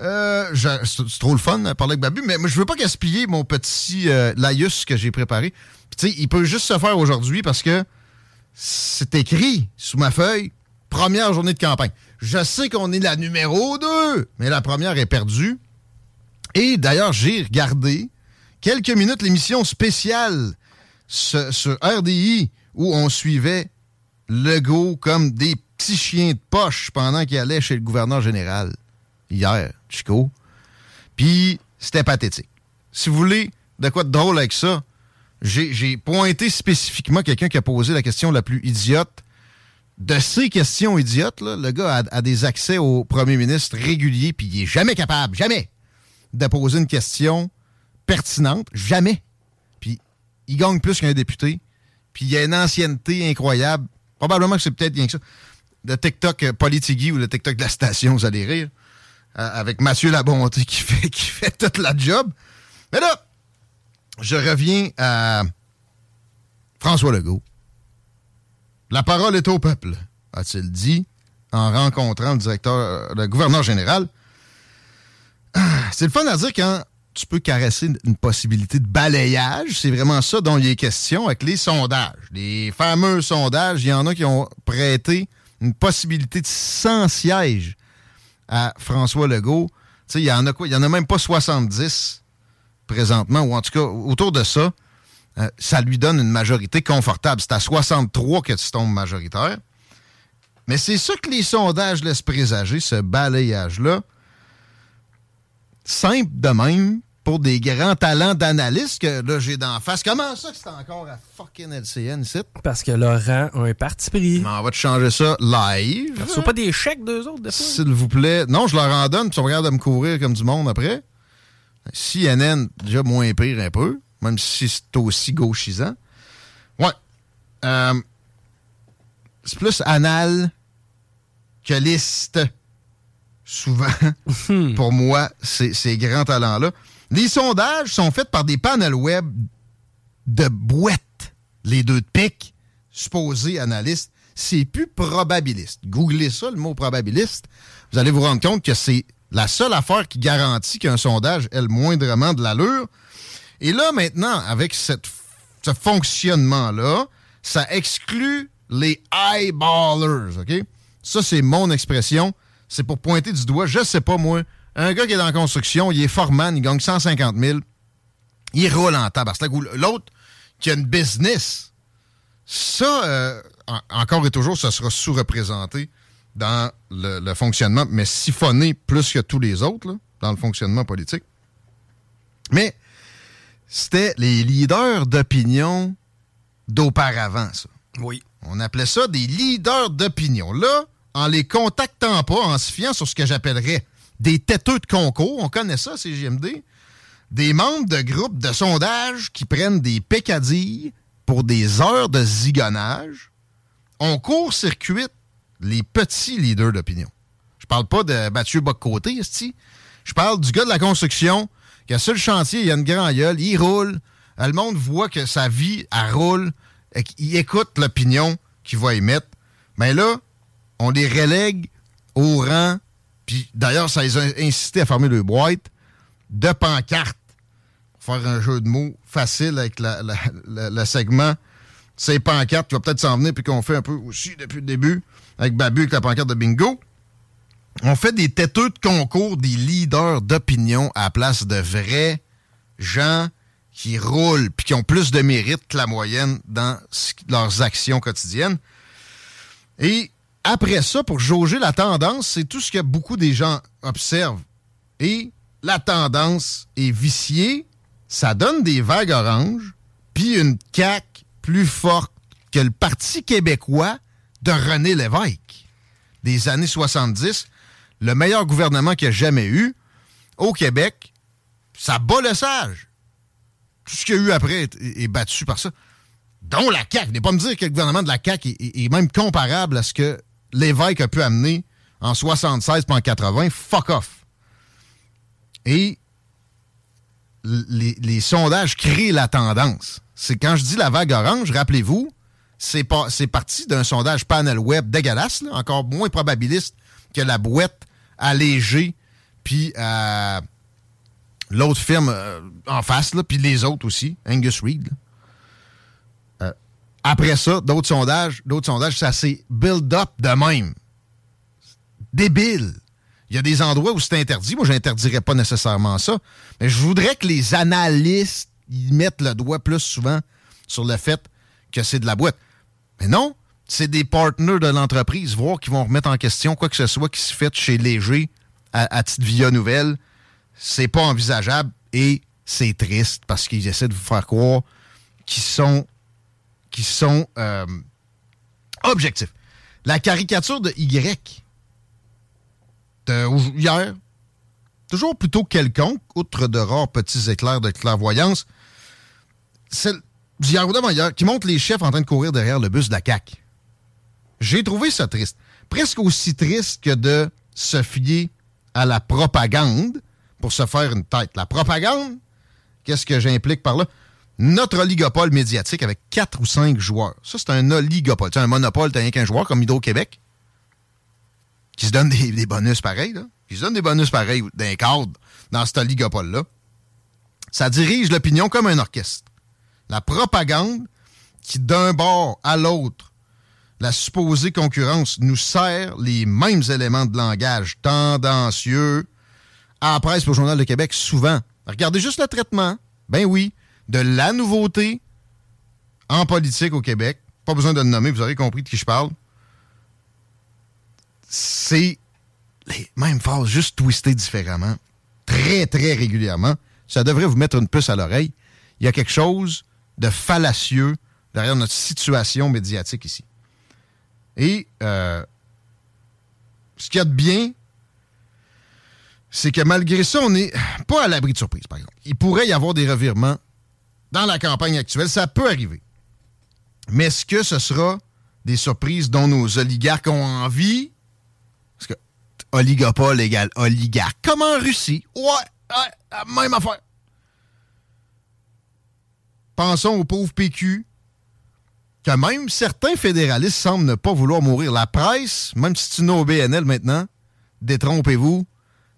Euh, c'est trop le fun de parler avec Babu, mais moi, je veux pas gaspiller mon petit euh, laïus que j'ai préparé. Tu il peut juste se faire aujourd'hui parce que c'est écrit sous ma feuille, première journée de campagne. Je sais qu'on est la numéro 2, mais la première est perdue. Et d'ailleurs, j'ai regardé quelques minutes l'émission spéciale ce- sur RDI où on suivait Legault comme des petits chiens de poche pendant qu'il allait chez le gouverneur général hier, Chico. Puis c'était pathétique. Si vous voulez de quoi de drôle avec ça, j'ai pointé spécifiquement quelqu'un qui a posé la question la plus idiote de ces questions idiotes. là. Le gars a, des accès au premier ministre réguliers, puis il est jamais capable, jamais, de poser une question pertinente. Jamais. Puis il gagne plus qu'un député. Puis il a une ancienneté incroyable. Probablement que c'est peut-être rien que ça. Le TikTok euh, Politigui ou le TikTok de la station, vous allez rire. Euh, avec Mathieu Labonté qui fait, toute la job. Mais là, je reviens à François Legault. La parole est au peuple, a-t-il dit en rencontrant le directeur, le gouverneur général. Ah, C'est le fun à dire quand tu peux caresser une possibilité de balayage. C'est vraiment ça dont il est question avec les sondages. Les fameux sondages, il y en a qui ont prêté une possibilité de 100 sièges à François Legault. Il y en a quoi? Il y en a même pas 70 présentement, ou en tout cas, autour de ça. Euh, ça lui donne une majorité confortable. C'est à 63 que tu tombes majoritaire. Mais c'est ça que les sondages laissent présager, ce balayage-là. Simple de même pour des grands talents d'analyste que là j'ai d'en face. Comment ça que c'est encore à fucking LCN ici? Parce que Laurent a un parti pris. On va te changer ça live. Ils reçoivent pas des chèques d'eux autres, fois? S'il vous plaît. Non, je leur en donne, puis on regarde de me courir comme du monde après. CNN, déjà moins pire un peu, même si c'est aussi gauchisant. Ouais. Euh, c'est plus anal que liste. Souvent, pour moi, ces, ces grands talents-là. Les sondages sont faits par des panels web de boîtes, les deux de pique, supposés analystes. C'est plus probabiliste. Googlez ça, le mot probabiliste. Vous allez vous rendre compte que c'est la seule affaire qui garantit qu'un sondage ait le moindrement de l'allure. Et là, maintenant, avec ce fonctionnement-là, ça exclut les eyeballers, OK? Ça, c'est mon expression. c'est pour pointer du doigt, je sais pas moi, un gars qui est dans la construction, il est foreman, il gagne 150 000, il roule en tabac. L'autre qui a une business, ça, euh, encore et toujours, ça sera sous-représenté dans le, fonctionnement, mais siphonné plus que tous les autres, dans le fonctionnement politique. Mais c'était les leaders d'opinion d'auparavant, ça. Oui. On appelait ça des leaders d'opinion. Là, en les contactant pas, en se fiant sur ce que j'appellerais des têteux de concours, on connaît ça, JMD, des membres de groupes de sondage qui prennent des pécadilles pour des heures de zigonnage, on court-circuite les petits leaders d'opinion. Je parle pas de Mathieu Boccoté, Je parle du gars de la construction qui a sur le chantier, il a une grande gueule, il roule. Le monde voit que sa vie, elle roule. Et il écoute l'opinion qu'il va émettre. Mais là, on les relègue au rang. Puis d'ailleurs, ça les a incité à fermer le boîte de pancartes. Pour faire un jeu de mots facile avec le segment. C'est pancartes qui va peut-être s'en venir puis qu'on fait un peu aussi depuis le début avec Babu avec la pancarte de bingo. On fait des têteux de concours, des leaders d'opinion à la place de vrais gens qui roulent puis qui ont plus de mérite que la moyenne dans leurs actions quotidiennes. Et après ça, pour jauger la tendance, c'est tout ce que beaucoup des gens observent. Et la tendance est viciée, ça donne des vagues oranges, puis une caque plus forte que le Parti québécois de René Lévesque des années 70, le meilleur gouvernement qu'il a jamais eu au Québec, ça bat le sage. Tout ce qu'il y a eu après est, battu par ça. Dont la CAQ. N'est pas me dire que le gouvernement de la CAQ est, même comparable à ce que Lévesque a pu amener en 76 et en 80. Fuck off. Et les, sondages créent la tendance. C'est quand je dis la vague orange, rappelez-vous, c'est parti d'un sondage panel web dégueulasse, encore moins probabiliste que la boîte allégée, puis euh, l'autre firme euh, en face, puis les autres aussi, Angus Reid. Après ça, d'autres sondages, d'autres sondages, ça s'est build up de même. Débile. Il y a des endroits où c'est interdit. Moi, je n'interdirais pas nécessairement ça. Mais je voudrais que les analystes ils mettent le doigt plus souvent sur le fait que c'est de la boîte. Mais non, c'est des partenaires de l'entreprise, voir qu'ils vont remettre en question quoi que ce soit qui se fait chez Léger à, titre via nouvelle. C'est pas envisageable et c'est triste parce qu'ils essaient de vous faire croire qu'ils sont, qu'ils sont euh, objectifs. La caricature de Y hier, toujours plutôt quelconque, outre de rares petits éclairs de clairvoyance, c'est hier ou qui montre les chefs en train de courir derrière le bus de. J'ai trouvé ça triste. Presque aussi triste que de se fier à la propagande pour se faire une tête. La propagande, qu'est-ce que j'implique par là? Notre oligopole médiatique avec quatre ou cinq joueurs. Ça, c'est un oligopole. C'est un monopole, t'as rien qu'un joueur comme Hydro-Québec qui se donne des, bonus pareils, là. Qui se donne des bonus pareils d'un cadre dans cet oligopole-là. Ça dirige l'opinion comme un orchestre la propagande qui, d'un bord à l'autre, la supposée concurrence nous sert les mêmes éléments de langage tendancieux à la presse au Journal de Québec souvent. Regardez juste le traitement, ben oui, de la nouveauté en politique au Québec. Pas besoin de le nommer, vous aurez compris de qui je parle. C'est les mêmes phrases, juste twistées différemment, très, très régulièrement. Ça devrait vous mettre une puce à l'oreille. Il y a quelque chose de fallacieux derrière notre situation médiatique ici. Et euh, ce qu'il y a de bien, c'est que malgré ça, on n'est pas à l'abri de surprise, par exemple. Il pourrait y avoir des revirements dans la campagne actuelle. Ça peut arriver. Mais est-ce que ce sera des surprises dont nos oligarques ont envie? Parce que oligopole égale oligarque. Comme en Russie. Ouais, ouais même affaire. Pensons au pauvre PQ, que même certains fédéralistes semblent ne pas vouloir mourir. La presse, même si c'est une OBNL maintenant, détrompez-vous,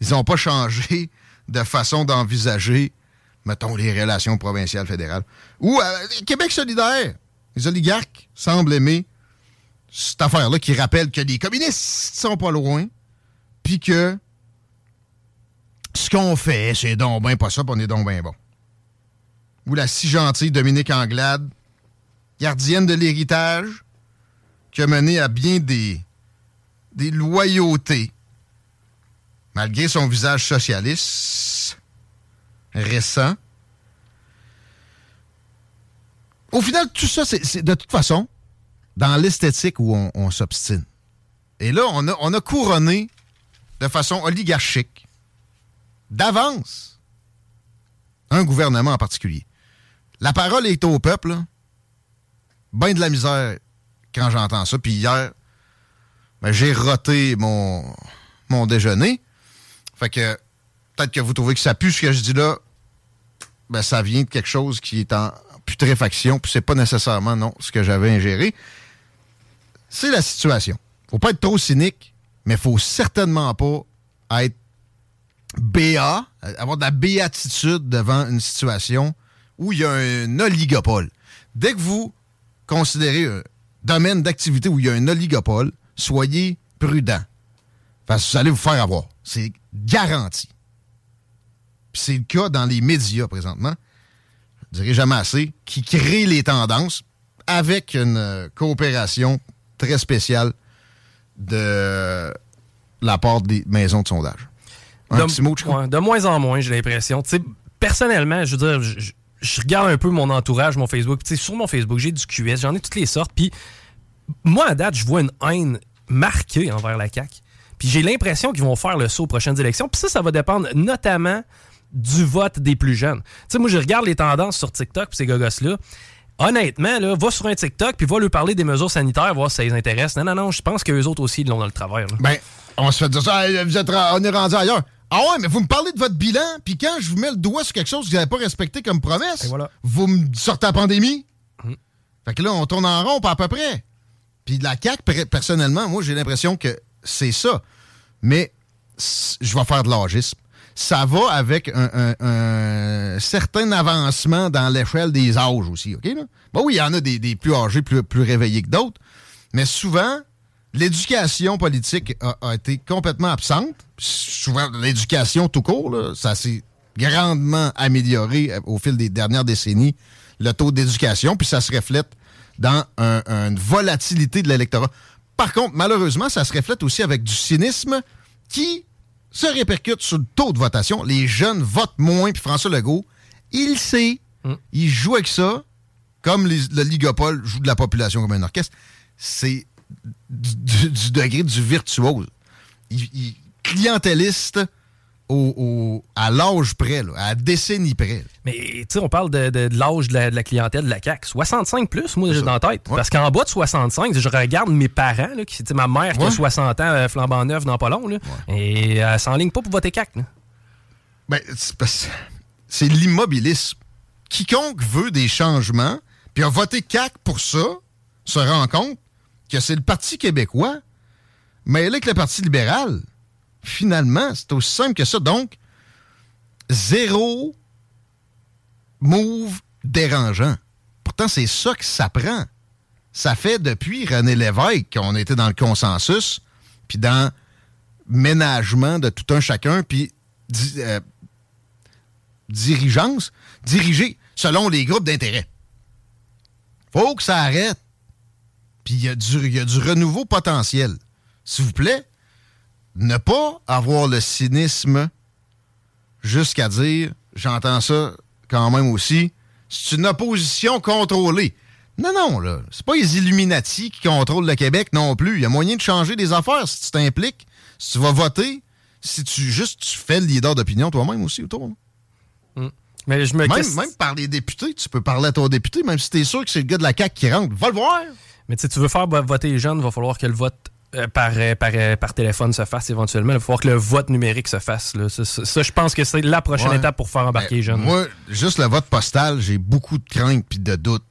ils n'ont pas changé de façon d'envisager, mettons, les relations provinciales fédérales. Ou euh, Québec solidaire. Les oligarques semblent aimer cette affaire-là qui rappelle que les communistes sont pas loin, puis que ce qu'on fait, c'est donc ben pas ça, puis on est donc ben bon. Ou la si gentille Dominique Anglade, gardienne de l'héritage, qui a mené à bien des, des loyautés, malgré son visage socialiste récent. Au final, tout ça, c'est de toute façon dans l'esthétique où on, s'obstine. Et là, on a, on a couronné de façon oligarchique, d'avance, un gouvernement en particulier. La parole est au peuple. Ben de la misère quand j'entends ça. Puis hier, ben, j'ai roté mon, mon déjeuner. Fait que peut-être que vous trouvez que ça pue ce que je dis là. Ben, ça vient de quelque chose qui est en putréfaction. Puis c'est pas nécessairement, non, ce que j'avais ingéré. C'est la situation. Faut pas être trop cynique, mais faut certainement pas être béat, avoir de la béatitude devant une situation où il y a un oligopole. Dès que vous considérez un domaine d'activité où il y a un oligopole, soyez prudent. Parce que vous allez vous faire avoir. C'est garanti. Puis c'est le cas dans les médias présentement. Je dirais jamais assez, qui créent les tendances avec une euh, coopération très spéciale de la part des maisons de sondage. Un de, petit mot, Chico? ouais, de moins en moins, j'ai l'impression. Personnellement, je veux dire, je, je- je regarde un peu mon entourage, mon Facebook. Sur mon Facebook, j'ai du QS, j'en ai toutes les sortes. Puis moi, à date, je vois une haine marquée envers la CAQ. Puis j'ai l'impression qu'ils vont faire le saut aux prochaines élections. Puis ça, ça va dépendre notamment du vote des plus jeunes. Tu sais, moi, je regarde les tendances sur TikTok, puis ces gogos-là. Honnêtement, là, va sur un TikTok, puis va lui parler des mesures sanitaires, voir si ça les intéresse. Non, non, non, je pense qu'eux autres aussi, ils l'ont dans le travers. là. Ben, on se fait dire ça, vous êtes, on est rendu ailleurs. Ah ouais, mais vous me parlez de votre bilan, puis quand je vous mets le doigt sur quelque chose que vous n'avez pas respecté comme promesse, voilà. vous me sortez la pandémie. Mhm. Fait que là, on tourne en rond, pas à peu près. Puis la CAQ, per- personnellement, moi, j'ai l'impression que c'est ça. Mais je vais faire de l'âgisme. Ça va avec un, certain avancement dans l'échelle des âges aussi, OK? Là? Oui, il y en a des, plus âgés, plus, réveillés que d'autres. Mais souvent, l'éducation politique a, été complètement absente. Souvent, l'éducation tout court, là, ça s'est grandement amélioré euh, au fil des dernières décennies, le taux d'éducation, puis ça se reflète dans un- une volatilité de l'électorat. Par contre, malheureusement, ça se reflète aussi avec du cynisme qui se répercute sur le taux de votation. Les jeunes votent moins, puis François Legault, il sait, il joue avec ça, comme les- le Ligopole joue de la population comme un orchestre. C'est du, du- du degré du virtuose. Il, il- clientéliste au, au- à l'âge près, là, à la décennie près. là. Mais tu sais, on parle de, de- de l'âge de la, de la clientèle de la CAQ. 65 plus, moi, j'ai dans la tête. Ouais. Parce qu'en bas de 65, je regarde mes parents, là, qui, ma mère qui a Ouais. 60 ans, euh, flambant neuf dans pas long, là, et elle s'enligne pas pour voter CAQ. là. Ben, c'est l'immobilisme. Quiconque veut des changements, puis a voté CAC pour ça, se rend compte que c'est le Parti québécois, mais avec le Parti libéral. Finalement, c'est aussi simple que ça. Donc, zéro move dérangeant. Pourtant, c'est ça que ça prend. Ça fait depuis René Lévesque qu'on était dans le consensus, puis dans ménagement de tout un chacun, puis euh, dirigeance, diriger selon les groupes d'intérêt. Faut que ça arrête. Puis il y, y a du renouveau potentiel. S'il vous plaît, ne pas avoir le cynisme jusqu'à dire, j'entends ça quand même aussi, c'est une opposition contrôlée. Non, non, là. C'est pas les Illuminati qui contrôlent le Québec non plus. Il y a moyen de changer des affaires si tu t'impliques, si tu vas voter, si tu juste tu fais le leader d'opinion toi-même aussi autour. là. Mais je me Même, même par les députés, tu peux parler à ton député, même si t'es sûr que c'est le gars de la CAQ qui rentre. Va le voir! Mais tu tu veux faire vo- voter les jeunes, il va falloir que le vote par, euh, par, euh, par téléphone se fasse éventuellement. Il va falloir que le vote numérique se fasse. là. Ça, ça- ça, je pense que c'est la prochaine Ouais. étape pour faire embarquer les jeunes. Moi, juste le vote postal, j'ai beaucoup de craintes puis de doutes.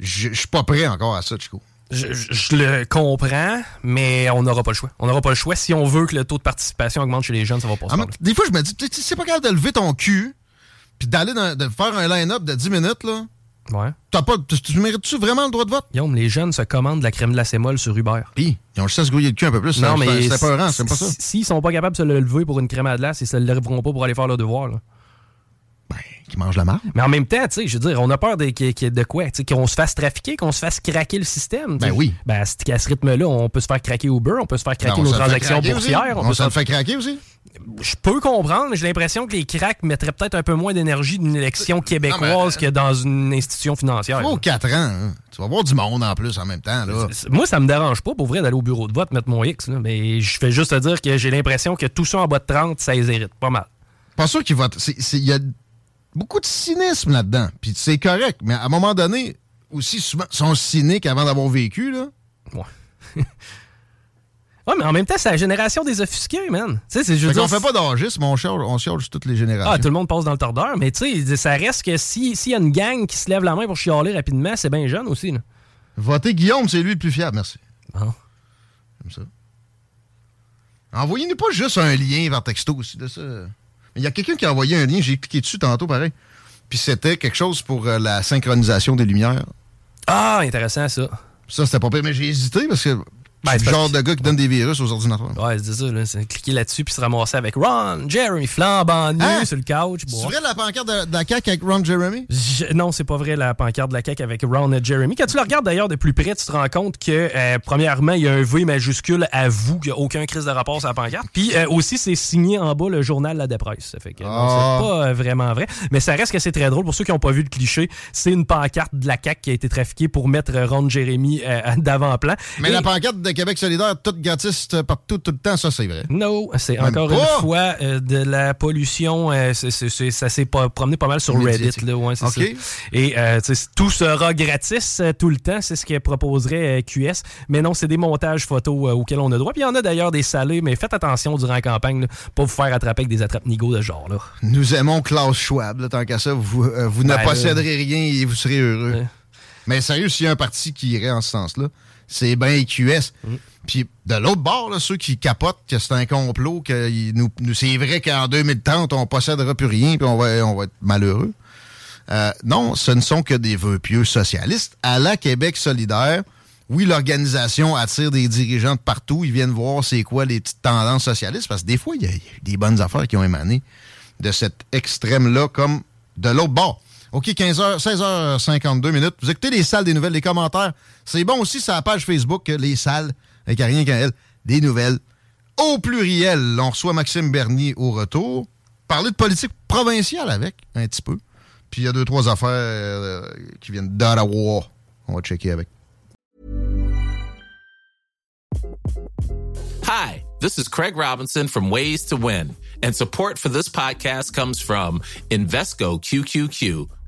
Je suis pas prêt encore à ça, Chico. Je, je- je le comprends, mais on n'aura pas le choix. On n'aura pas le choix. Si on veut que le taux de participation augmente chez les jeunes, ça va pas se Ah, des fois, je me dis, tu sais, c'est pas capable de lever ton cul puis d'aller de faire un line-up de 10 minutes, là, Ouais. Pas, tu, tu mérites-tu vraiment le droit de vote? Guillaume, les jeunes se commandent de la crème glacée molle sur Uber. Puis, ils ont juste à se grouiller le cul un peu plus. Non, mais C'est peurant, c'est pas ça. S'ils sont pas capables de se le lever pour une crème à glace, ils se le lèveront pas pour aller faire leur devoir. là. Ben, qui mangent la marde. Mais en même temps, tu sais, je veux dire, on a peur de, de quoi? Qu'on se fasse trafiquer, qu'on se fasse craquer le système. tu sais. Ben oui. Ben, à ce ce rythme-là, on peut se faire craquer Uber, on peut se faire craquer Ben, nos transactions boursières. On peut se faire- fait craquer aussi. Je peux comprendre, mais j'ai l'impression que les cracks mettraient peut-être un peu moins d'énergie d'une élection québécoise que dans une institution financière. Faut 4 ans. hein. Tu vas voir du monde en plus en même temps. Là. Moi, ça me dérange pas pour vrai d'aller au bureau de vote mettre mon X, là, mais je fais juste te dire que j'ai l'impression que tout ça en bas de 30, ça les hérite pas mal. Pas sûr qu'ils votent. Il y a beaucoup de cynisme là-dedans. Puis c'est correct. Mais à un moment donné, aussi souvent, sont cyniques avant d'avoir vécu. Là. Ouais. ouais, mais en même temps, c'est la génération des offusqués, man. Tu sais, c'est veux Fait pas d'âgisme, on charge, on charge toutes les générations. Ah, tout le monde passe dans le tordeur, mais tu sais, ça reste que si- s'il y a une gang qui se lève la main pour chialer rapidement, c'est bien jeune aussi. Là. Votez Guillaume, c'est lui le plus fiable. Merci. Bon. Comme ça. Envoyez-nous pas juste un lien vers texto aussi de ça. Il y a quelqu'un qui a envoyé un lien, j'ai cliqué dessus tantôt, pareil. Puis c'était quelque chose pour euh, la synchronisation des lumières. Ah, intéressant ça. Ça, c'était pas pire, mais j'ai hésité parce que Ben, c'est c'est le genre de gars qui donne des virus aux ordinateurs. Ouais, c'est ça, là. C'est cliquer là-dessus puis se ramasser avec Ron, Jeremy, flambant nu Hein? sur le couch. C'est vrai la pancarte de, de la CAQ avec Ron Jeremy? Je- non, c'est pas vrai la pancarte de la CAQ avec Ron et Jeremy. Quand tu la regardes d'ailleurs de plus près, tu te rends compte que, euh, premièrement, il y a un V majuscule à vous, qu'il n'y a aucun crise de rapport sur la pancarte. Puis euh, aussi, c'est signé en bas le journal La Dépresse. Ça fait que non, Ah. c'est pas euh, vraiment vrai. Mais ça reste que c'est très drôle. Pour ceux qui n'ont pas vu le cliché, c'est une pancarte de la CAQ qui a été trafiquée pour mettre Ron Jeremy euh, d'avant-plan. Mais Et- la pancarte de Québec solidaire, toute gratis euh, partout, tout le temps, ça c'est vrai. Non, c'est encore pas. une fois euh, de la pollution. euh, c'est- c'est- c'est- ça s'est pas promené pas mal sur. Reddit. Là, ouais, c'est OK. ça. Et euh, tout sera gratis tout le temps. C'est ce que proposerait QS. Mais non, c'est des montages photos auxquels on a droit. Puis il y en a d'ailleurs des salés, mais faites attention durant la campagne, là, pas vous faire attraper avec des attrape-nigauds de ce genre. Là. Nous aimons Klaus Schwab, là, tant qu'à ça, vous, vous ne Ben, là. posséderez rien et vous serez heureux. Mais sérieux, s'il y a un parti qui irait en ce sens-là, c'est bien QS. Mm. Puis de l'autre bord, là, ceux qui capotent que c'est un complot, que nous, nous- c'est vrai qu'en 2030, on possédera plus rien puis on va, on va être malheureux. Euh, non, ce ne sont que des vœux pieux socialistes. À la Québec solidaire, oui, l'organisation attire des dirigeants de partout. Ils viennent voir c'est quoi les petites tendances socialistes, parce que des fois, il y, a y des bonnes affaires qui ont émané de cet extrême-là, comme de l'autre bord. OK, 15h, 16h52 minutes. Vous écoutez les salles des nouvelles, les commentaires. C'est bon aussi sur la page Facebook, les salles, avec rien qu'à elle, des nouvelles. Au pluriel, on reçoit Maxime Bernier au retour. Parler de politique provinciale avec, un petit peu. Puis il y a deux, trois affaires euh, qui viennent d'Ottawa. On va checker avec. Hi, this is Craig Robinson from Ways to Win, and support for this podcast comes from Invesco QQQ,